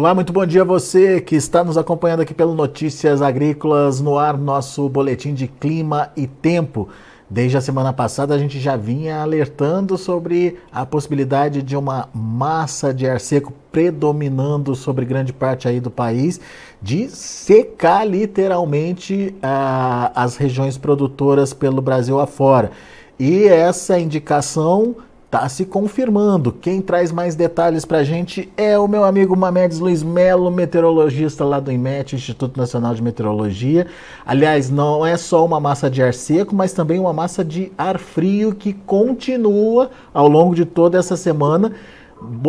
Olá, muito bom dia a você que está nos acompanhando aqui pelo Notícias Agrícolas no ar, nosso boletim de clima e tempo. Desde a semana passada a gente já vinha alertando sobre a possibilidade de uma massa de ar seco predominando sobre grande parte aí do país, de secar literalmente ah, as regiões produtoras pelo Brasil afora. E essa indicação está se confirmando. Quem traz mais detalhes para a gente é o meu amigo Mamedes Luiz Melo, meteorologista lá do IMET, Instituto Nacional de Meteorologia. Aliás, não é só uma massa de ar seco, mas também uma massa de ar frio que continua ao longo de toda essa semana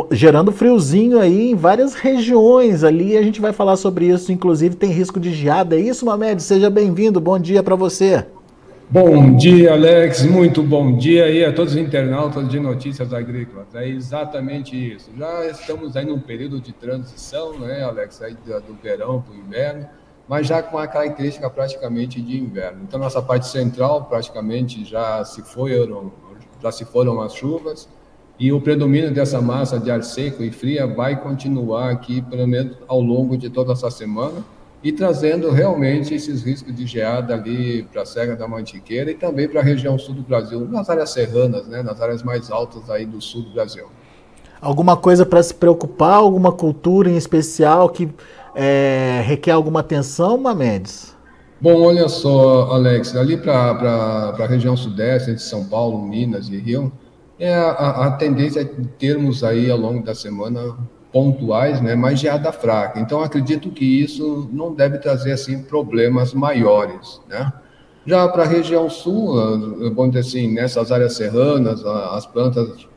gerando friozinho aí em várias regiões ali. A gente vai falar sobre isso, inclusive tem risco de geada. É isso, Mamed? Seja bem-vindo. Bom dia para você. Bom dia, Alex. Muito bom dia aí a todos os internautas de Notícias Agrícolas. É exatamente isso. Já estamos aí num período de transição, né, Alex, aí do verão para o inverno, mas já com a característica praticamente de inverno. Então, nossa parte central praticamente já se foram, já se foram as chuvas e o predomínio dessa massa de ar seco e fria vai continuar aqui, pelo menos ao longo de toda essa semana e trazendo realmente esses riscos de geada ali para a Serra da Mantiqueira e também para a região sul do Brasil, nas áreas serranas, né, nas áreas mais altas aí do sul do Brasil. Alguma coisa para se preocupar, alguma cultura em especial que é, requer alguma atenção, Mamedes? Bom, olha só, Alex, ali para a região sudeste, de São Paulo, Minas e Rio, é a, a tendência de termos aí ao longo da semana pontuais, né, mas geada fraca. Então, acredito que isso não deve trazer assim problemas maiores, né? Já para a região sul, vamos dizer assim, nessas áreas serranas, as plantas,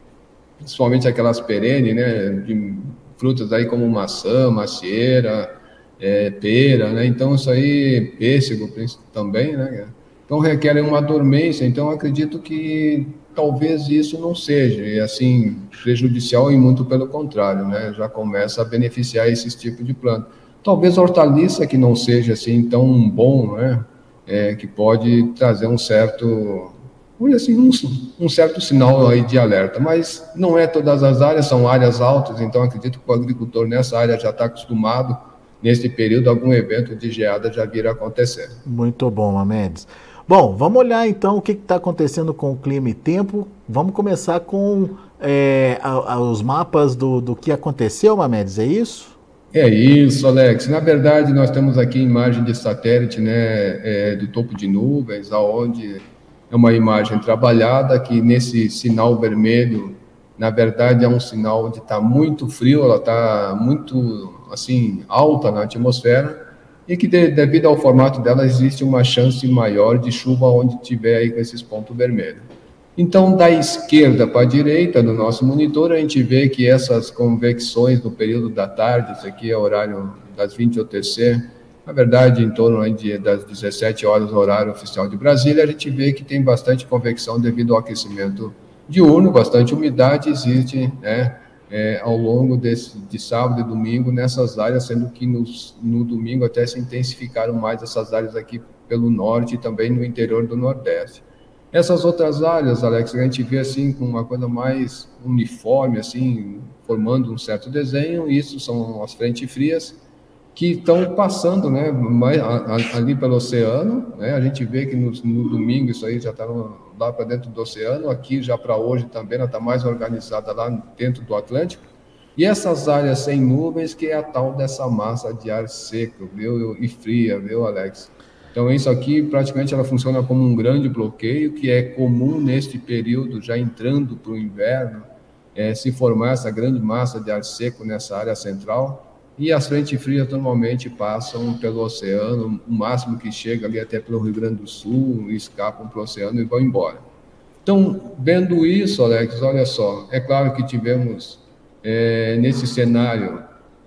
principalmente aquelas perenes, né, de frutas aí como maçã, macieira, é, pera, né? Então, isso aí, pêssego também, né? Então, requerem uma dormência. Então, acredito que talvez isso não seja assim prejudicial e muito pelo contrário, né? Já começa a beneficiar esses tipos de planta. Talvez a hortaliça que não seja assim tão bom, né? É, que pode trazer um certo, assim, um, um, certo sinal aí de alerta, mas não é todas as áreas, são áreas altas, então acredito que o agricultor nessa área já está acostumado, nesse período, algum evento de geada já vir a acontecer. Muito bom, Amedes. Bom, vamos olhar então o que está acontecendo com o clima e tempo. Vamos começar com é, a, a, os mapas do, do que aconteceu, Mamedes, é isso? É isso, Alex. Na verdade, nós temos aqui imagem de satélite, né, é, do topo de nuvens, aonde é uma imagem trabalhada que nesse sinal vermelho, na verdade, é um sinal onde está muito frio, ela está muito assim alta na atmosfera e que de, devido ao formato dela existe uma chance maior de chuva onde tiver aí com esses pontos vermelhos. Então, da esquerda para a direita do nosso monitor, a gente vê que essas convecções no período da tarde, isso aqui é horário das 20 UTC, na verdade, em torno de, das 17 horas, horário oficial de Brasília, a gente vê que tem bastante convecção devido ao aquecimento diurno, bastante umidade existe, né? É, ao longo desse, de sábado e domingo nessas áreas, sendo que nos, no domingo até se intensificaram mais essas áreas aqui pelo norte e também no interior do nordeste. Essas outras áreas, Alex, a gente vê assim com uma coisa mais uniforme, assim, formando um certo desenho, isso são as frentes frias, que estão passando né, ali pelo oceano. Né? A gente vê que no, no domingo isso aí já está lá para dentro do oceano, aqui já para hoje também ela está mais organizada lá dentro do Atlântico. E essas áreas sem nuvens, que é a tal dessa massa de ar seco, viu? E fria, viu, Alex? Então, isso aqui praticamente ela funciona como um grande bloqueio, que é comum neste período, já entrando para o inverno, é, se formar essa grande massa de ar seco nessa área central e as frentes frias normalmente passam pelo oceano, o máximo que chega ali até pelo Rio Grande do Sul, escapam para o oceano e vão embora. Então, vendo isso, Alex, olha só, é claro que tivemos é, nesse cenário,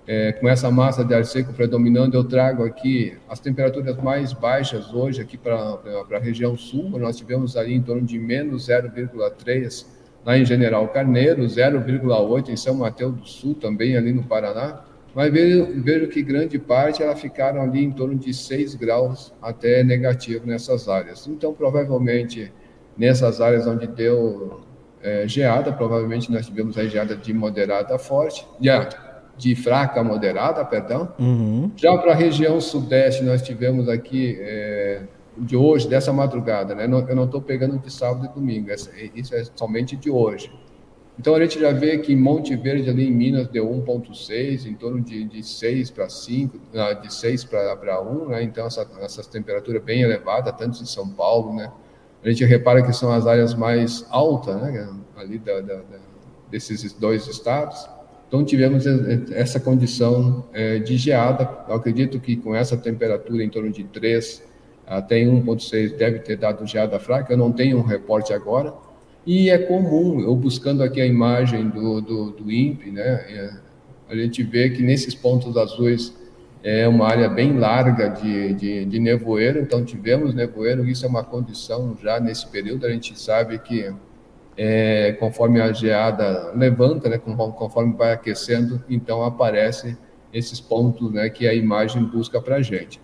é, com essa massa de ar seco predominando, eu trago aqui as temperaturas mais baixas hoje aqui para a região sul, nós tivemos ali em torno de menos 0,3 lá em General Carneiro, 0,8 em São Mateus do Sul, também ali no Paraná, mas vejo, vejo que grande parte elas ficaram ali em torno de 6 graus até negativo nessas áreas. Então, provavelmente, nessas áreas onde deu é, geada, provavelmente nós tivemos a geada de moderada a forte, de, de fraca a moderada, perdão. Uhum. Já para a região sudeste, nós tivemos aqui, é, de hoje, dessa madrugada, né? eu não estou pegando de sábado e domingo, isso é somente de hoje. Então a gente já vê que Monte Verde, ali em Minas, deu 1,6, em torno de, de 6 para 5, ah, de 6 para 1, né? então essa, essa temperatura bem elevada, tanto em São Paulo, né? A gente repara que são as áreas mais altas, né? ali da, da, da, desses dois estados. Então tivemos essa condição é, de geada. Eu acredito que com essa temperatura em torno de 3 até 1,6 deve ter dado geada fraca. Eu não tenho um reporte agora, e é comum, eu buscando aqui a imagem do, do, do INPE, né, é, a gente vê que nesses pontos azuis é uma área bem larga de, de, de, nevoeiro, então tivemos nevoeiro, isso é uma condição já nesse período, a gente sabe que é, conforme a geada levanta, né, conforme vai aquecendo, então aparece esses pontos né, que a imagem busca para a gente.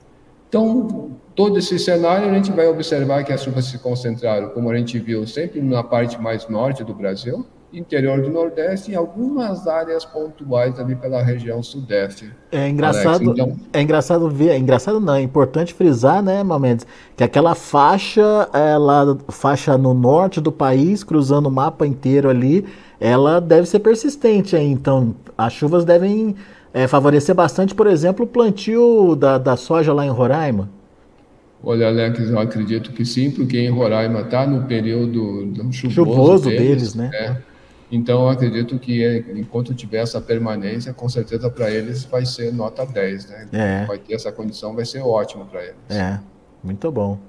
Então, todo esse cenário, a gente vai observar que as chuvas se concentraram, como a gente viu, sempre na parte mais norte do Brasil, interior do Nordeste e algumas áreas pontuais ali pela região Sudeste. É engraçado, então... é engraçado ver, é engraçado não, é importante frisar, né, Momentos, que aquela faixa, ela, faixa no norte do país, cruzando o mapa inteiro ali, ela deve ser persistente, aí, então as chuvas devem é, favorecer bastante, por exemplo, o plantio da, da soja lá em Roraima? Olha, Alex, eu acredito que sim, porque em Roraima está no período chuvoso, chuvoso deles, deles, né? né? Então, eu acredito que é, enquanto tiver essa permanência, com certeza para eles vai ser nota 10, né? É. Vai ter essa condição, vai ser ótimo para eles. É, muito bom.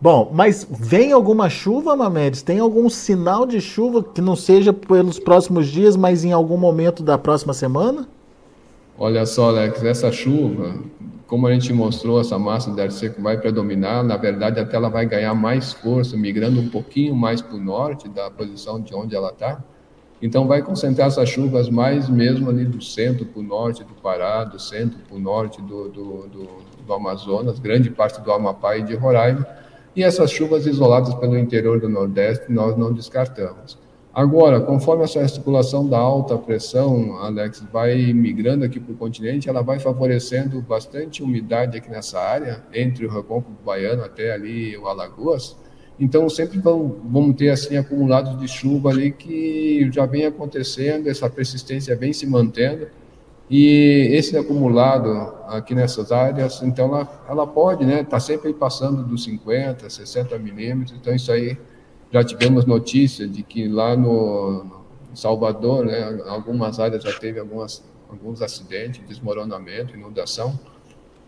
Bom, mas vem alguma chuva, Mamedes? Tem algum sinal de chuva que não seja pelos próximos dias, mas em algum momento da próxima semana? Olha só, Alex, essa chuva, como a gente mostrou, essa massa de ar seco vai predominar, na verdade até ela vai ganhar mais força, migrando um pouquinho mais para o norte da posição de onde ela está. Então vai concentrar essas chuvas mais mesmo ali do centro para o norte do Pará, do centro para o norte do, do, do, do Amazonas, grande parte do Amapá e de Roraima. E essas chuvas isoladas pelo interior do Nordeste nós não descartamos. Agora, conforme essa circulação da alta pressão, Alex, vai migrando aqui para o continente, ela vai favorecendo bastante umidade aqui nessa área, entre o Recôncavo Baiano até ali o Alagoas. Então, sempre vão, vamos ter assim acumulados de chuva ali que já vem acontecendo, essa persistência vem se mantendo. E esse acumulado aqui nessas áreas, então ela, ela pode, né, tá sempre passando dos 50, 60 milímetros, então isso aí já tivemos notícia de que lá no, Salvador, né, algumas áreas já teve algumas, alguns acidentes, desmoronamento, inundação,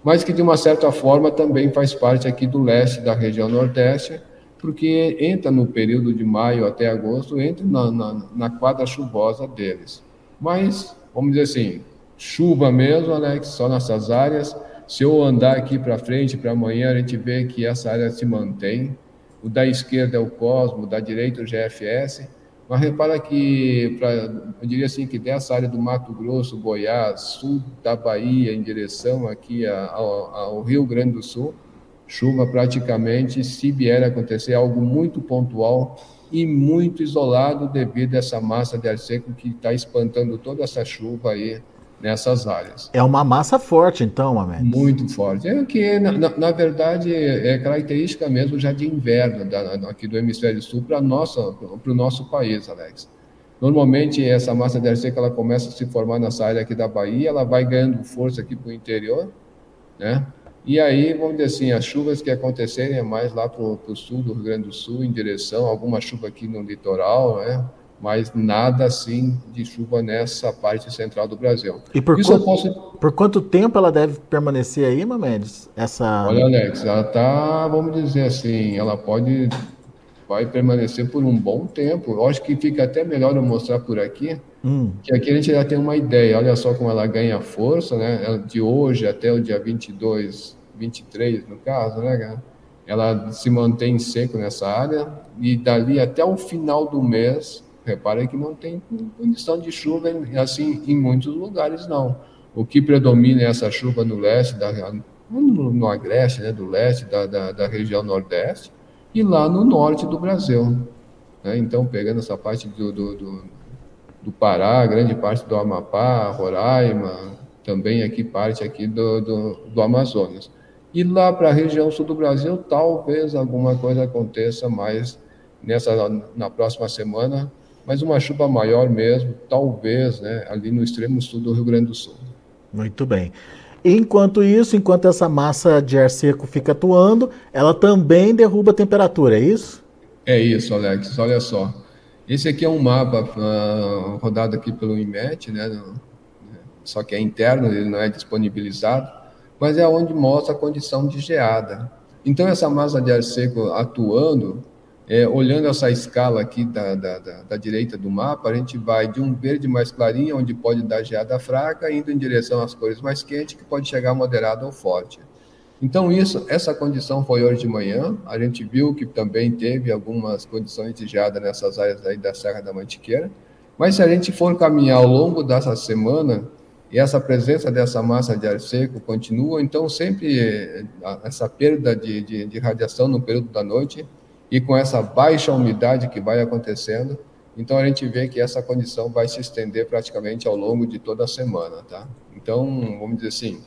mas que de uma certa forma também faz parte aqui do leste da região nordeste, porque entra no período de maio até agosto, entra na, na, na quadra chuvosa deles. Mas, vamos dizer assim, chuva mesmo, Alex, só nessas áreas. Se eu andar aqui para frente, para amanhã, a gente vê que essa área se mantém, o da esquerda é o Cosmo, o da direita é o GFS, mas repara que, pra, eu diria assim, que dessa área do Mato Grosso, Goiás, sul da Bahia, em direção aqui ao, ao Rio Grande do Sul, chuva praticamente, se vier a acontecer, algo muito pontual e muito isolado devido a essa massa de ar seco que está espantando toda essa chuva aí nessas áreas. É uma massa forte, então, Ahmed? Muito forte. É que, na, na, verdade, é característica mesmo já de inverno da, aqui do hemisfério sul para o nosso país, Alex. Normalmente, essa massa de ar seca ela começa a se formar nessa área aqui da Bahia, ela vai ganhando força aqui para o interior, né? E aí, vamos dizer assim, as chuvas que acontecerem é mais lá para o sul do Rio Grande do Sul, em direção, alguma chuva aqui no litoral, né? Mas nada assim de chuva nessa parte central do Brasil. E por, quanto, posso... por quanto tempo ela deve permanecer aí, Mamedes? Essa... Olha, Alex, ela está, vamos dizer assim, ela pode, vai permanecer por um bom tempo. Eu acho que fica até melhor eu mostrar por aqui, hum. que aqui a gente já tem uma ideia. Olha só como ela ganha força, né? De hoje até o dia 22, 23, no caso, né, Ela se mantém seco nessa área e dali até o final do mês Repare que não tem condição de chuva assim em muitos lugares, não. O que predomina é essa chuva no leste, da, no, no agreste, né, do leste da, da, da, região nordeste, e lá no norte do Brasil. Né? Então, pegando essa parte do, do, do do Pará, grande parte do Amapá, Roraima, também aqui parte aqui do, do, do Amazonas. E lá para a região sul do Brasil, talvez alguma coisa aconteça mais nessa na próxima semana, mas uma chuva maior mesmo, talvez, né, ali no extremo sul do Rio Grande do Sul. Muito bem. Enquanto isso, enquanto essa massa de ar seco fica atuando, ela também derruba a temperatura, é isso? É isso, Alex. Olha só. Esse aqui é um mapa uh, rodado aqui pelo IMET, né? Só que é interno, ele não é disponibilizado, mas é onde mostra a condição de geada. Então, essa massa de ar seco atuando, é, olhando essa escala aqui da, da, da, da, direita do mapa, a gente vai de um verde mais clarinho, onde pode dar geada fraca, indo em direção às cores mais quentes, que pode chegar moderado ou forte. Então, isso, essa condição foi hoje de manhã. A gente viu que também teve algumas condições de geada nessas áreas aí da Serra da Mantiqueira. Mas se a gente for caminhar ao longo dessa semana, e essa presença dessa massa de ar seco continua, então sempre eh, essa perda de, de, de radiação no período da noite e com essa baixa umidade que vai acontecendo, então a gente vê que essa condição vai se estender praticamente ao longo de toda a semana, tá? Então, vamos dizer assim,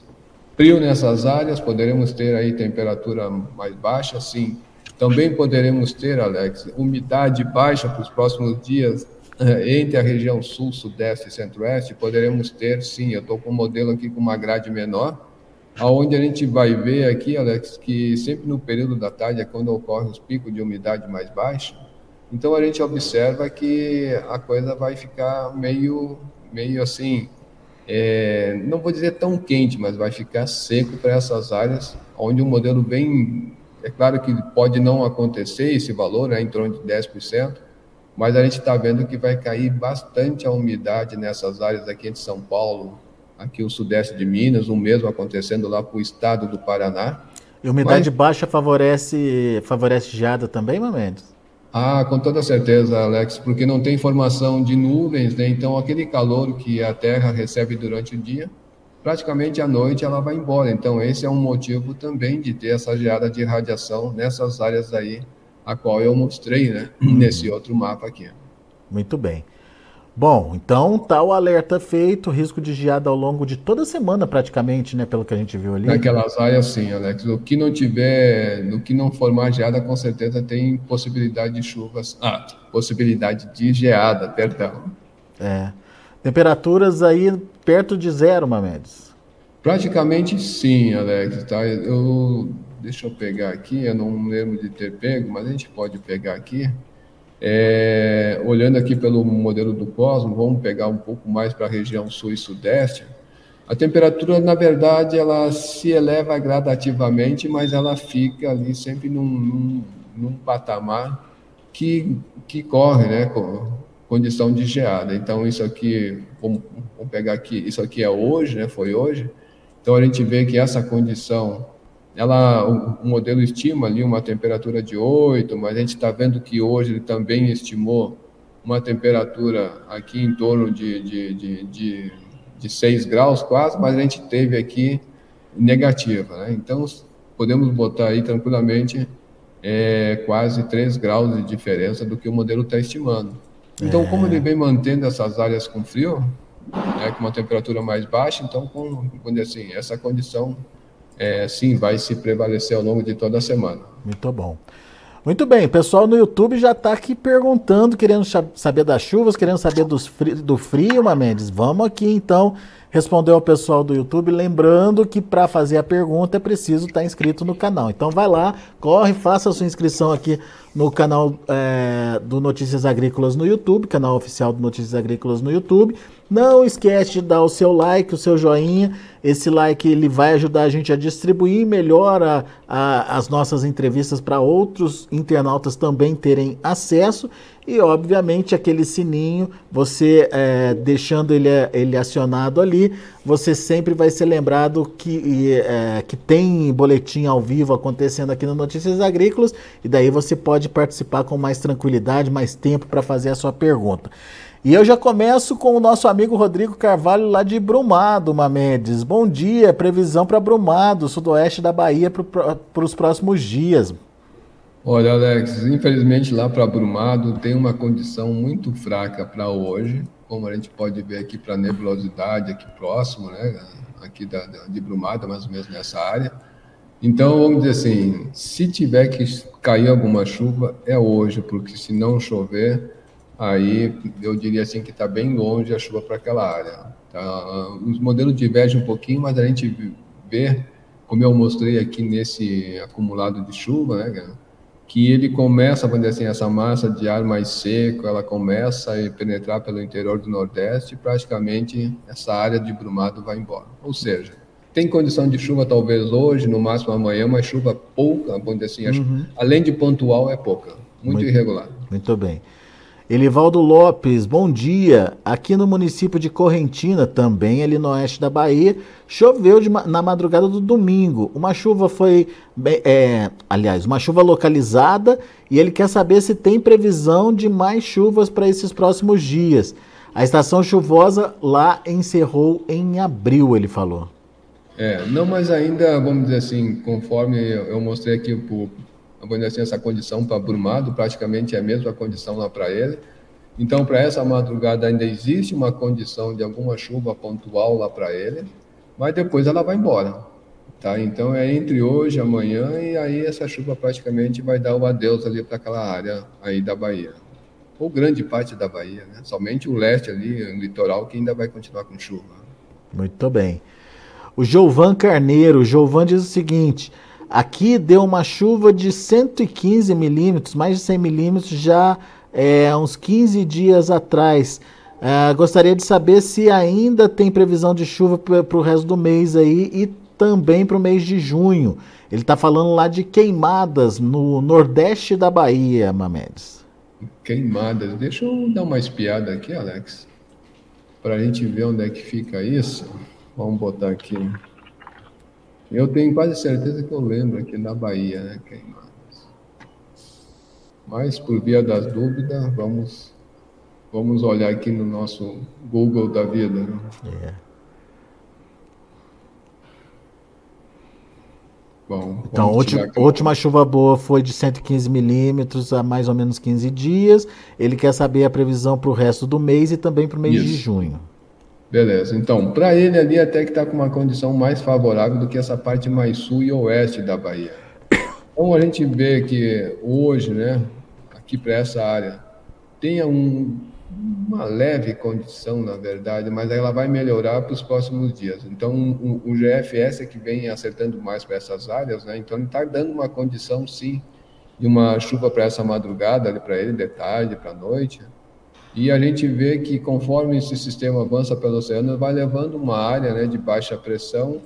frio nessas áreas, poderemos ter aí temperatura mais baixa, sim. Também poderemos ter, Alex, umidade baixa para os próximos dias eh, entre a região sul, sudeste e centro-oeste, poderemos ter, sim, eu estou com um modelo aqui com uma grade menor, aonde a gente vai ver aqui, Alex, que sempre no período da tarde é quando ocorre os picos de umidade mais baixos. Então a gente observa que a coisa vai ficar meio, meio assim, é, não vou dizer tão quente, mas vai ficar seco para essas áreas, onde um modelo bem, é claro que pode não acontecer esse valor, né, em torno de 10%, mas a gente está vendo que vai cair bastante a umidade nessas áreas aqui de São Paulo, aqui o sudeste de Minas, o mesmo acontecendo lá para o estado do Paraná. E umidade Mas... baixa favorece, favorece geada também, Mamedes? Ah, com toda certeza, Alex, porque não tem formação de nuvens, né? Então aquele calor que a Terra recebe durante o dia, praticamente à noite ela vai embora. Então esse é um motivo também de ter essa geada de radiação nessas áreas aí, a qual eu mostrei, né? Nesse outro mapa aqui. Muito bem. Bom, então tá o alerta feito, risco de geada ao longo de toda a semana praticamente, né, pelo que a gente viu ali. Naquelas áreas sim, Alex. O que não tiver, no que não formar geada, com certeza tem possibilidade de chuvas, ah, possibilidade de geada, perdão. É. Temperaturas aí perto de zero, Mamedes. Praticamente sim, Alex, tá? Eu deixa eu pegar aqui, eu não lembro de ter pego, mas a gente pode pegar aqui. É, olhando aqui pelo modelo do Cosmo, vamos pegar um pouco mais para a região sul e sudeste. A temperatura, na verdade, ela se eleva gradativamente, mas ela fica ali sempre num, num, num patamar que, que corre, né, com condição de geada. Então, isso aqui, vamos, vamos pegar aqui, isso aqui é hoje, né, foi hoje. Então, a gente vê que essa condição ela, o, o, modelo estima ali uma temperatura de 8, mas a gente está vendo que hoje ele também estimou uma temperatura aqui em torno de, de, de, de, de 6 graus quase, mas a gente teve aqui negativa. Né? Então, podemos botar aí tranquilamente é, quase 3 graus de diferença do que o modelo está estimando. Então, é. como ele vem mantendo essas áreas com frio, né, com uma temperatura mais baixa, então, com, assim, essa condição é, sim, vai se prevalecer ao longo de toda a semana. Muito bom. Muito bem, o pessoal no YouTube já está aqui perguntando, querendo saber das chuvas, querendo saber dos fri do frio, Mendes. Vamos aqui então responder ao pessoal do YouTube, lembrando que para fazer a pergunta é preciso estar tá inscrito no canal. Então vai lá, corre, faça a sua inscrição aqui no canal é, do Notícias Agrícolas no YouTube, canal oficial do Notícias Agrícolas no YouTube. Não esquece de dar o seu like, o seu joinha. Esse like ele vai ajudar a gente a distribuir melhor a, a, as nossas entrevistas para outros internautas também terem acesso. E, obviamente, aquele sininho, você é, deixando ele, ele acionado ali, você sempre vai ser lembrado que, é, que tem boletim ao vivo acontecendo aqui no Notícias Agrícolas. E daí você pode participar com mais tranquilidade, mais tempo para fazer a sua pergunta. E eu já começo com o nosso amigo Rodrigo Carvalho, lá de Brumado, Mamedes. Bom dia, previsão para Brumado, sudoeste da Bahia, para os próximos dias. Olha, Alex, infelizmente lá para Brumado tem uma condição muito fraca para hoje, como a gente pode ver aqui para nebulosidade aqui próximo, né? Aqui da, de Brumado, mais ou menos nessa área. Então, vamos dizer assim, se tiver que cair alguma chuva, é hoje, porque se não chover, aí eu diria assim que está bem longe a chuva para aquela área. Tá? Os modelos divergem um pouquinho, mas a gente vê, como eu mostrei aqui nesse acumulado de chuva, né, que ele começa, vamos dizer assim, essa massa de ar mais seco, ela começa a penetrar pelo interior do Nordeste e praticamente essa área de brumado vai embora. Ou seja, tem condição de chuva talvez hoje, no máximo amanhã, mas chuva pouca, vamos dizer assim, uhum. além de pontual, é pouca, muito, muito irregular. Muito bem. Elivaldo Lopes, bom dia. Aqui no município de Correntina, também ali no oeste da Bahia, choveu de, na madrugada do domingo. Uma chuva foi, é, aliás, uma chuva localizada e ele quer saber se tem previsão de mais chuvas para esses próximos dias. A estação chuvosa lá encerrou em abril, ele falou. É, não, mas ainda, vamos dizer assim, conforme eu mostrei aqui vamos dizer assim, essa condição para Brumado, praticamente é a mesma condição lá para ele. Então, para essa madrugada ainda existe uma condição de alguma chuva pontual lá para ele, mas depois ela vai embora. Tá? Então, é entre hoje amanhã, e aí essa chuva praticamente vai dar o adeus ali para aquela área aí da Bahia. Ou grande parte da Bahia, né? Somente o leste ali, o litoral, que ainda vai continuar com chuva. Muito bem. O Jovan Carneiro, Jovan diz o seguinte: aqui deu uma chuva de 115 milímetros, mais de 100 milímetros já é, uns 15 dias atrás. É, gostaria de saber se ainda tem previsão de chuva para o resto do mês aí e também para o mês de junho. Ele está falando lá de queimadas no nordeste da Bahia, Mamedes. Queimadas. Deixa eu dar uma espiada aqui, Alex, para a gente ver onde é que fica isso. Vamos botar aqui. Eu tenho quase certeza que eu lembro aqui na Bahia, né? Queimadas. Mas, por via das dúvidas, vamos, vamos olhar aqui no nosso Google da vida. Né? É. Bom, então, última, última chuva boa foi de 115 milímetros há mais ou menos 15 dias. Ele quer saber a previsão para o resto do mês e também para o mês Isso. de junho. Beleza. Então, para ele ali até que está com uma condição mais favorável do que essa parte mais sul e oeste da Bahia. Então a gente vê que hoje, né, aqui para essa área, tenha um, uma leve condição, na verdade, mas ela vai melhorar para os próximos dias. Então o, o GFS é que vem acertando mais para essas áreas, né? Então ele está dando uma condição, sim, de uma chuva para essa madrugada ali para ele, de tarde, para noite. E a gente vê que conforme esse sistema avança pelo oceano, vai levando uma área né, de baixa pressão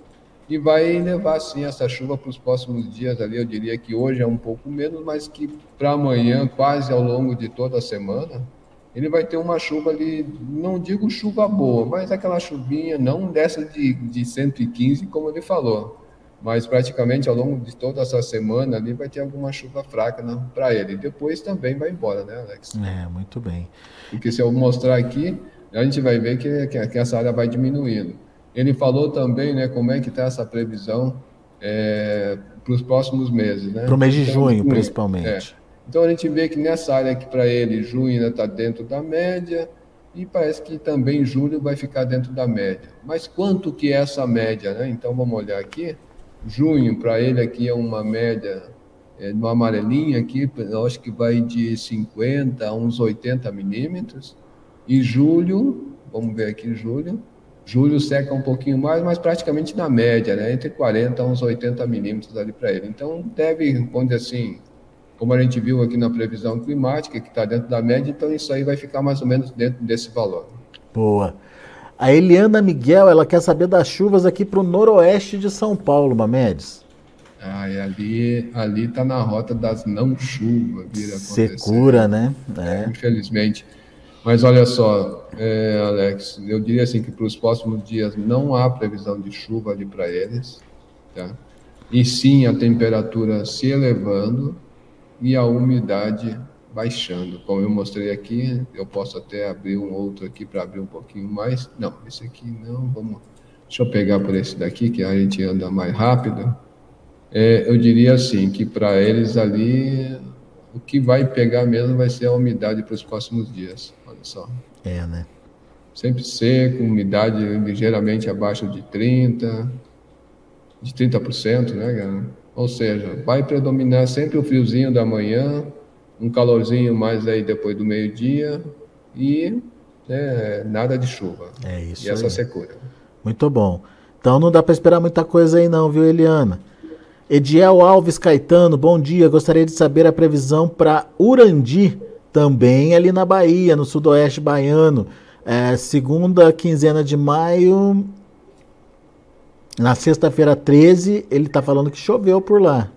e vai levar sim essa chuva para os próximos dias ali. Eu diria que hoje é um pouco menos, mas que para amanhã, quase ao longo de toda a semana, ele vai ter uma chuva ali, não digo chuva boa, mas aquela chuvinha, não dessa de, de 115, como ele falou, mas praticamente ao longo de toda essa semana ali vai ter alguma chuva fraca né, para ele. Depois também vai embora, né, Alex? É, muito bem. Porque se eu mostrar aqui, a gente vai ver que, que, que essa área vai diminuindo. Ele falou também, né, como é que está essa previsão é, para os próximos meses, né? Para o mês de então, junho, junho, principalmente. É. Então a gente vê que nessa área aqui para ele, junho ainda está dentro da média e parece que também julho vai ficar dentro da média. Mas quanto que é essa média, né? Então vamos olhar aqui. Junho para ele aqui é uma média é, no amarelinho aqui, eu acho que vai de 50 a uns 80 milímetros. E julho, vamos ver aqui julho, julho seca um pouquinho mais, mas praticamente na média, né? Entre 40 a uns 80 milímetros ali para ele. Então deve, dizer assim, como a gente viu aqui na previsão climática, que está dentro da média, então isso aí vai ficar mais ou menos dentro desse valor. Boa. A Eliana Miguel, ela quer saber das chuvas aqui para o noroeste de São Paulo, Mamedes. Ah, e ali, ali tá na rota das não chuvas, Secura, né? É. Infelizmente. Mas olha só, é, Alex, eu diria assim que para os próximos dias não há previsão de chuva ali para eles, tá? E sim a temperatura se elevando e a umidade baixando. Como eu mostrei aqui, eu posso até abrir um outro aqui para abrir um pouquinho mais. Não, esse aqui não, vamos. Deixa eu pegar por esse daqui que a gente anda mais rápido. É, eu diria assim, que para eles ali, o que vai pegar mesmo vai ser a umidade para os próximos dias. Olha só. É, né? Sempre seco, umidade ligeiramente abaixo de 30%, de 30%, né, Ou seja, vai predominar sempre o friozinho da manhã, um calorzinho mais aí depois do meio-dia e né, nada de chuva. É isso. E essa aí. secura. Muito bom. Então não dá para esperar muita coisa aí não, viu, Eliana? Ediel Alves Caetano, bom dia. Gostaria de saber a previsão para Urandi, também ali na Bahia, no sudoeste baiano. É, segunda quinzena de maio, na sexta-feira 13, ele está falando que choveu por lá.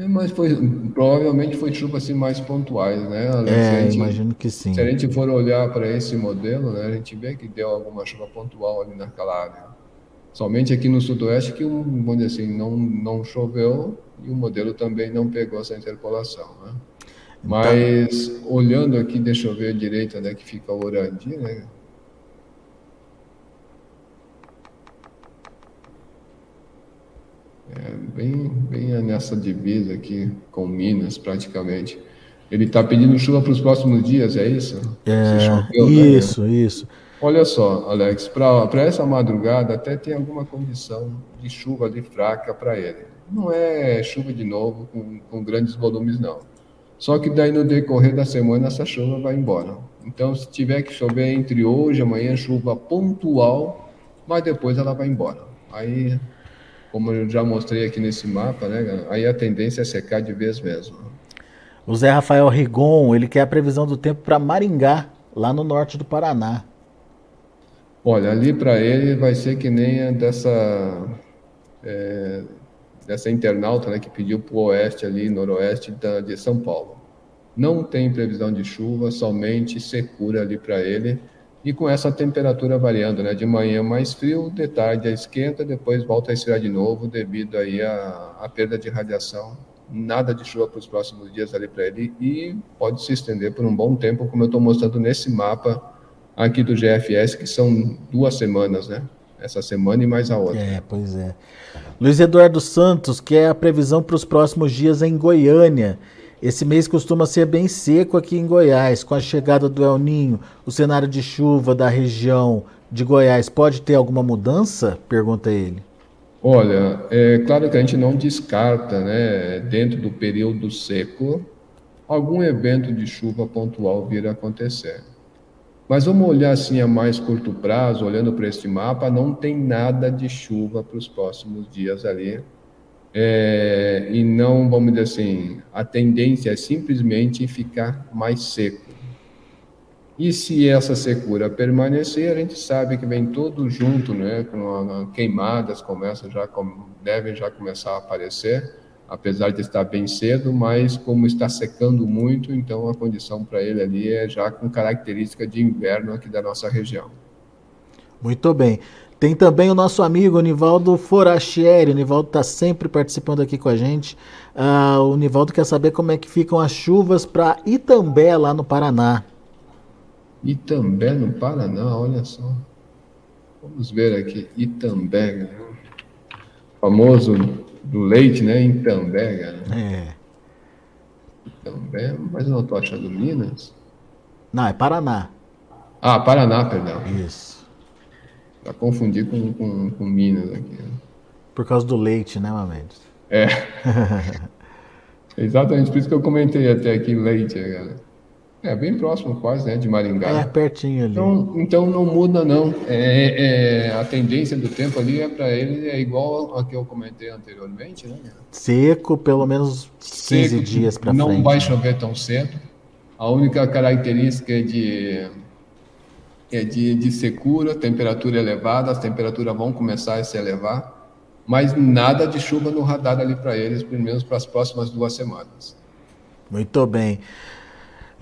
É, mas foi, provavelmente foi chuva assim mais pontuais, né? É, gente, imagino que sim. Se a gente for olhar para esse modelo, né, a gente vê que deu alguma chuva pontual ali naquela área. Somente aqui no sudoeste que, vamos dizer assim, não, não choveu e o modelo também não pegou essa interpolação, né? Então mas tá. olhando aqui, deixa eu ver a direita, né, que fica o Orandi, né? Bem, bem nessa divisa aqui com Minas, praticamente. Ele está pedindo chuva para os próximos dias, é isso? É, choveu, né? isso, né? isso. Olha só, Alex, para essa madrugada até tem alguma condição de chuva ali fraca para ele. Não é chuva de novo com, com grandes volumes, não. Só que daí no decorrer da semana essa chuva vai embora. Então, se tiver que chover entre hoje e amanhã, chuva pontual, mas depois ela vai embora. Aí como eu já mostrei aqui nesse mapa, né, aí a tendência é secar de vez mesmo. O Zé Rafael Rigon, ele quer a previsão do tempo para Maringá, lá no norte do Paraná. Olha, ali para ele vai ser que nem dessa é, dessa internauta né, que pediu para o oeste ali, noroeste da, de São Paulo. Não tem previsão de chuva, somente secura ali para ele e com essa temperatura variando, né? De manhã mais frio, de tarde esquenta, depois volta a esfriar de novo devido aí à, à perda de radiação. Nada de chuva para os próximos dias ali para ele e pode se estender por um bom tempo, como eu estou mostrando nesse mapa aqui do GFS, que são duas semanas, né? Essa semana e mais a outra. É, pois é. Luiz Eduardo Santos, que é a previsão para os próximos dias em Goiânia. Esse mês costuma ser bem seco aqui em Goiás. Com a chegada do El Ninho, o cenário de chuva da região de Goiás pode ter alguma mudança? Pergunta ele. Olha, é claro que a gente não descarta, né, dentro do período seco, algum evento de chuva pontual vir a acontecer. Mas vamos olhar assim a mais curto prazo, olhando para este mapa, não tem nada de chuva para os próximos dias ali é, e não, vamos dizer assim, a tendência é simplesmente ficar mais seco. E se essa secura permanecer, a gente sabe que vem tudo junto, né? Com queimadas começam já devem já começar a aparecer, apesar de estar bem cedo, mas como está secando muito, então a condição para ele ali é já com característica de inverno aqui da nossa região. Muito bem. Tem também o nosso amigo Nivaldo Forachieri. O Nivaldo está sempre participando aqui com a gente. Uh, o Nivaldo quer saber como é que ficam as chuvas para Itambé, lá no Paraná. Itambé, no Paraná, olha só. Vamos ver aqui. Itambé, né? famoso do leite, né? Itambé, né? É. Itambé, mas eu não estou achando Minas. Não, é Paraná. Ah, Paraná, perdão. Isso. Tá confundir com, com, com Minas aqui. Né? Por causa do leite, né, Mamedes? É. Exatamente, por isso que eu comentei até aqui leite, galera. É bem próximo quase, né, de Maringá. É, pertinho ali. Então, então não muda não. É, é, a tendência do tempo ali é para ele é igual a que eu comentei anteriormente, né? Seco, pelo menos 15 Seco, dias para frente. Não vai chover tão cedo. A única característica é de é de, de secura, temperatura elevada, as temperaturas vão começar a se elevar, mas nada de chuva no radar ali para eles, pelo menos para as próximas duas semanas. Muito bem.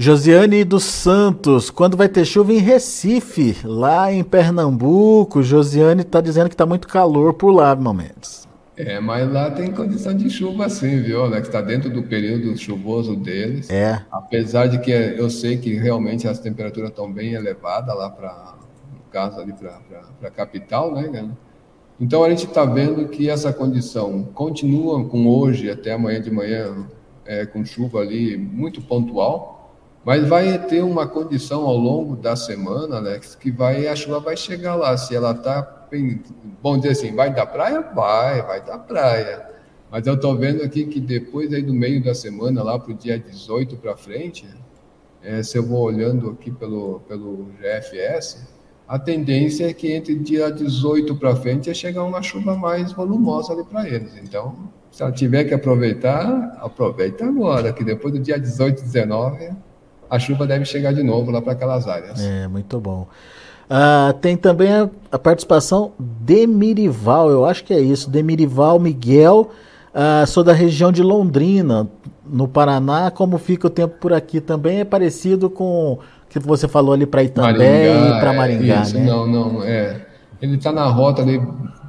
Josiane dos Santos, quando vai ter chuva em Recife, lá em Pernambuco? Josiane está dizendo que está muito calor por lá, momentos. É, mas lá tem condição de chuva sim, viu, Que Está dentro do período chuvoso deles. É. Apesar de que eu sei que realmente as temperaturas estão bem elevadas lá para, no caso ali para a capital, né, Então a gente está vendo que essa condição continua com hoje até amanhã de manhã é, com chuva ali muito pontual, mas vai ter uma condição ao longo da semana, Alex, que vai a chuva vai chegar lá. Se ela está, bom dizer assim, vai da praia, vai, vai da praia. Mas eu estou vendo aqui que depois aí do meio da semana, lá para o dia 18 para frente, é, se eu vou olhando aqui pelo, pelo GFS, a tendência é que entre dia 18 para frente é chegar uma chuva mais volumosa ali para eles. Então, se ela tiver que aproveitar, aproveita agora, que depois do dia 18, 19, a chuva deve chegar de novo lá para aquelas áreas. É, muito bom. Uh, tem também a, a, participação de Mirival, eu acho que é isso, Demirival Miguel, uh, sou da região de Londrina, no Paraná, como fica o tempo por aqui? Também é parecido com o que você falou ali para Itambé Maringá, e para Maringá, é, isso, né? Não, não, é. Ele está na rota ali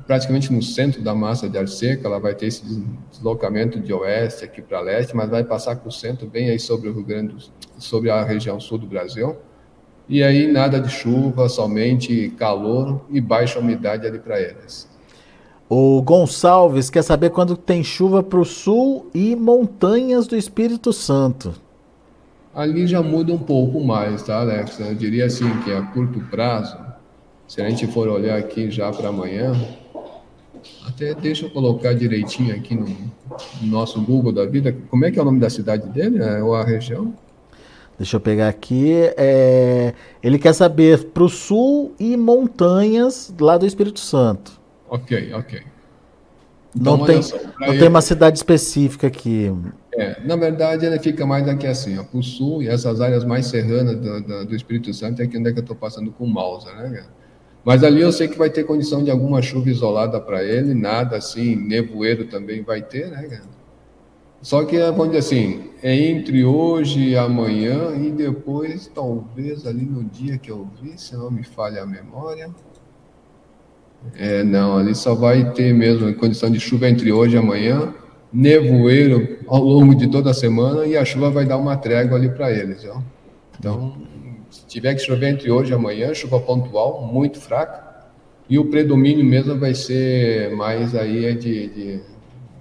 praticamente no centro da massa de ar seca, ela vai ter esse deslocamento de oeste aqui para leste, mas vai passar para o centro, bem aí sobre o Rio Grande, sobre a região sul do Brasil. E aí nada de chuva, somente calor e baixa umidade ali para eles. O Gonçalves quer saber quando tem chuva para o sul e montanhas do Espírito Santo. Ali já muda um pouco mais, tá, Alex? Eu diria assim que a curto prazo, se a gente for olhar aqui já para amanhã, até deixa eu colocar direitinho aqui no, no, nosso Google da vida. Como é que é o nome da cidade dele? É, ou a região? Deixa eu pegar aqui. É, ele quer saber para o sul e montanhas lá do Espírito Santo. Ok, ok. Então, não tem, só, não ele... tem uma cidade específica aqui. É, na verdade, ele fica mais aqui assim, para o sul e essas áreas mais serranas do, do, do Espírito Santo é aqui onde é que eu estou passando com o mouse, né, cara? Mas ali eu sei que vai ter condição de alguma chuva isolada para ele, nada assim, nevoeiro também vai ter, né, cara? Só que, vamos dizer assim, é entre hoje e amanhã e depois, talvez ali no dia que eu vi, se não me falha a memória. É, não, ali só vai ter mesmo condição de chuva entre hoje e amanhã, nevoeiro ao longo de toda a semana e a chuva vai dar uma trégua ali para eles, ó. Então, se tiver que chover entre hoje e amanhã, chuva pontual, muito fraca. E o predomínio mesmo vai ser mais aí é de, de,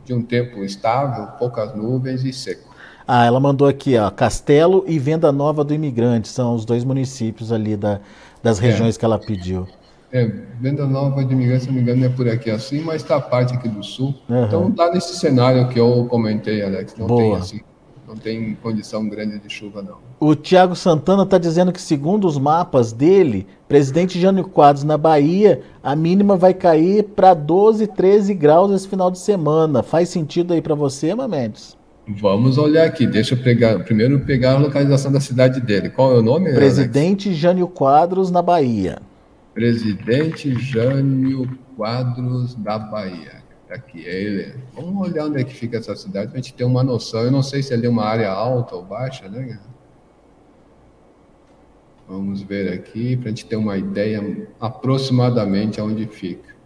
de um tempo estável, poucas nuvens e seco. Ah, ela mandou aqui, ó, Castelo e Venda Nova do Imigrante, são os dois municípios ali da, das é. regiões é. que ela pediu. É, Venda Nova de Imigrante, se não me engano, é por aqui assim, mas está a parte aqui do sul. Uhum. Então tá nesse cenário que eu comentei, Alex. Não Boa. tem assim não tem condição grande de chuva, não. O Tiago Santana está dizendo que, segundo os mapas dele, presidente Jânio Quadros na Bahia, a mínima vai cair para 12, 13 graus esse final de semana. Faz sentido aí para você, Mamedes? Vamos olhar aqui. Deixa eu pegar, primeiro pegar a localização da cidade dele. Qual é o nome? Presidente Alex? Jânio Quadros na Bahia. Presidente Jânio Quadros da Bahia. Aqui, é. Vamos olhar onde é que fica essa cidade para a gente ter uma noção. Eu não sei se ali é uma área alta ou baixa, né? Vamos ver aqui para a gente ter uma ideia aproximadamente aonde fica.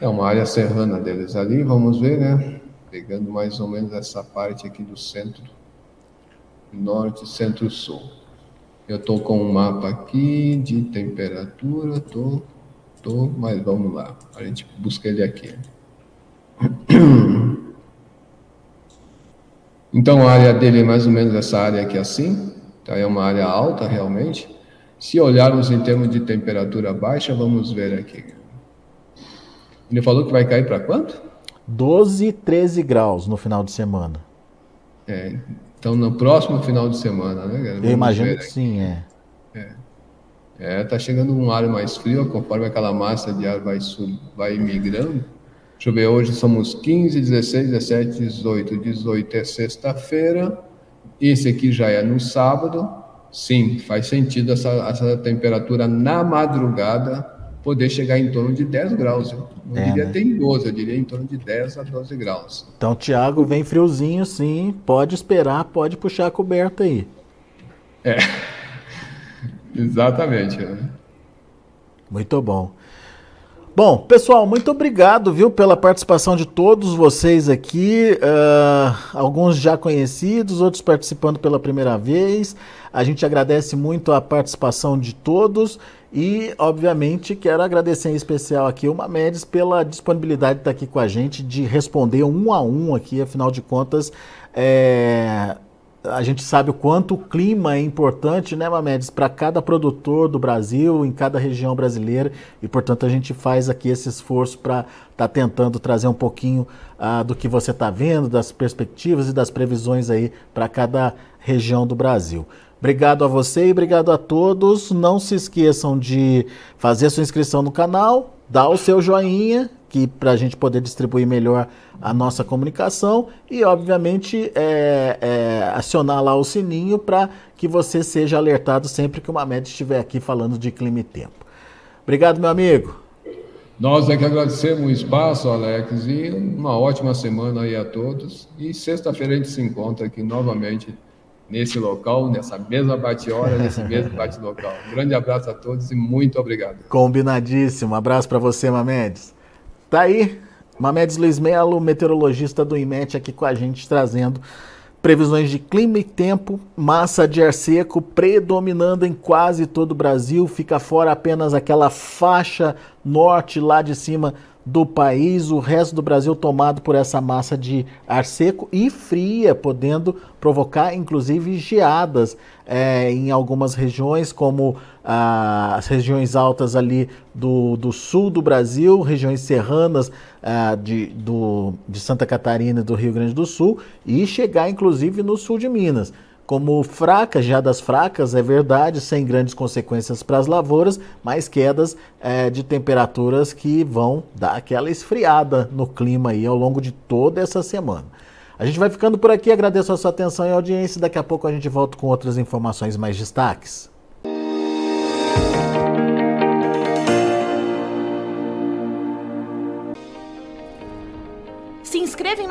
É uma área serrana deles ali, vamos ver, né? Pegando mais ou menos essa parte aqui do centro, norte, centro-sul. Eu estou com um mapa aqui de temperatura, tô, tô, mas vamos lá. A gente busca ele aqui. Então a área dele é mais ou menos essa área aqui assim, tá? é uma área alta realmente. Se olharmos em termos de temperatura baixa, vamos ver aqui. Ele falou que vai cair para quanto? 12, 13 graus no final de semana. É, então no próximo final de semana, né? Vamos Eu imagino que sim, é. é. É, tá chegando um ar mais frio, conforme aquela massa de ar vai, vai migrando. Deixa eu ver, hoje somos 15, 16, 17, 18. 18 é sexta-feira. Esse aqui já é no sábado. Sim, faz sentido essa, essa temperatura na madrugada poder chegar em torno de 10 graus. Eu não é, diria né? tem 12, eu diria em torno de 10 a 12 graus. Então, Tiago, vem friozinho sim, pode esperar, pode puxar a coberta aí. É, exatamente. Muito bom. Bom, pessoal, muito obrigado, viu, pela participação de todos vocês aqui. Uh, alguns já conhecidos, outros participando pela primeira vez. A gente agradece muito a participação de todos e, obviamente, quero agradecer em especial aqui o Mamedes pela disponibilidade de estar aqui com a gente, de responder um a um aqui, afinal de contas. É, a gente sabe o quanto o clima é importante, né, Mamedes, para cada produtor do Brasil, em cada região brasileira, e portanto a gente faz aqui esse esforço para estar tá tentando trazer um pouquinho uh, do que você está vendo, das perspectivas e das previsões aí para cada região do Brasil. Obrigado a você e obrigado a todos. Não se esqueçam de fazer sua inscrição no canal, dar o seu joinha que para a gente poder distribuir melhor a nossa comunicação e, obviamente, é, é, acionar lá o sininho para que você seja alertado sempre que uma média estiver aqui falando de clima e tempo. Obrigado, meu amigo. Nós é que agradecemos o espaço, Alex, e uma ótima semana aí a todos. E sexta-feira a gente se encontra aqui novamente nesse local, nessa mesma bate-hora, nesse mesmo bate-local. Um grande abraço a todos e muito obrigado. Combinadíssimo. Abraço para você, Mamedes. Tá aí, Mamedes Luiz Melo, meteorologista do IMET, aqui com a gente, trazendo previsões de clima e tempo, massa de ar seco predominando em quase todo o Brasil, fica fora apenas aquela faixa norte lá de cima do país, o resto do Brasil tomado por essa massa de ar seco e fria, podendo provocar inclusive geadas é, em algumas regiões, como ah, as regiões altas ali do, do sul do Brasil, regiões serranas ah, de, do, de Santa Catarina e do Rio Grande do Sul, e chegar inclusive no sul de Minas como fracas, das fracas, é verdade, sem grandes consequências para as lavouras, mas quedas é, de temperaturas que vão dar aquela esfriada no clima aí ao longo de toda essa semana. A gente vai ficando por aqui, agradeço a sua atenção e audiência. Daqui a pouco a gente volta com outras informações mais destaques.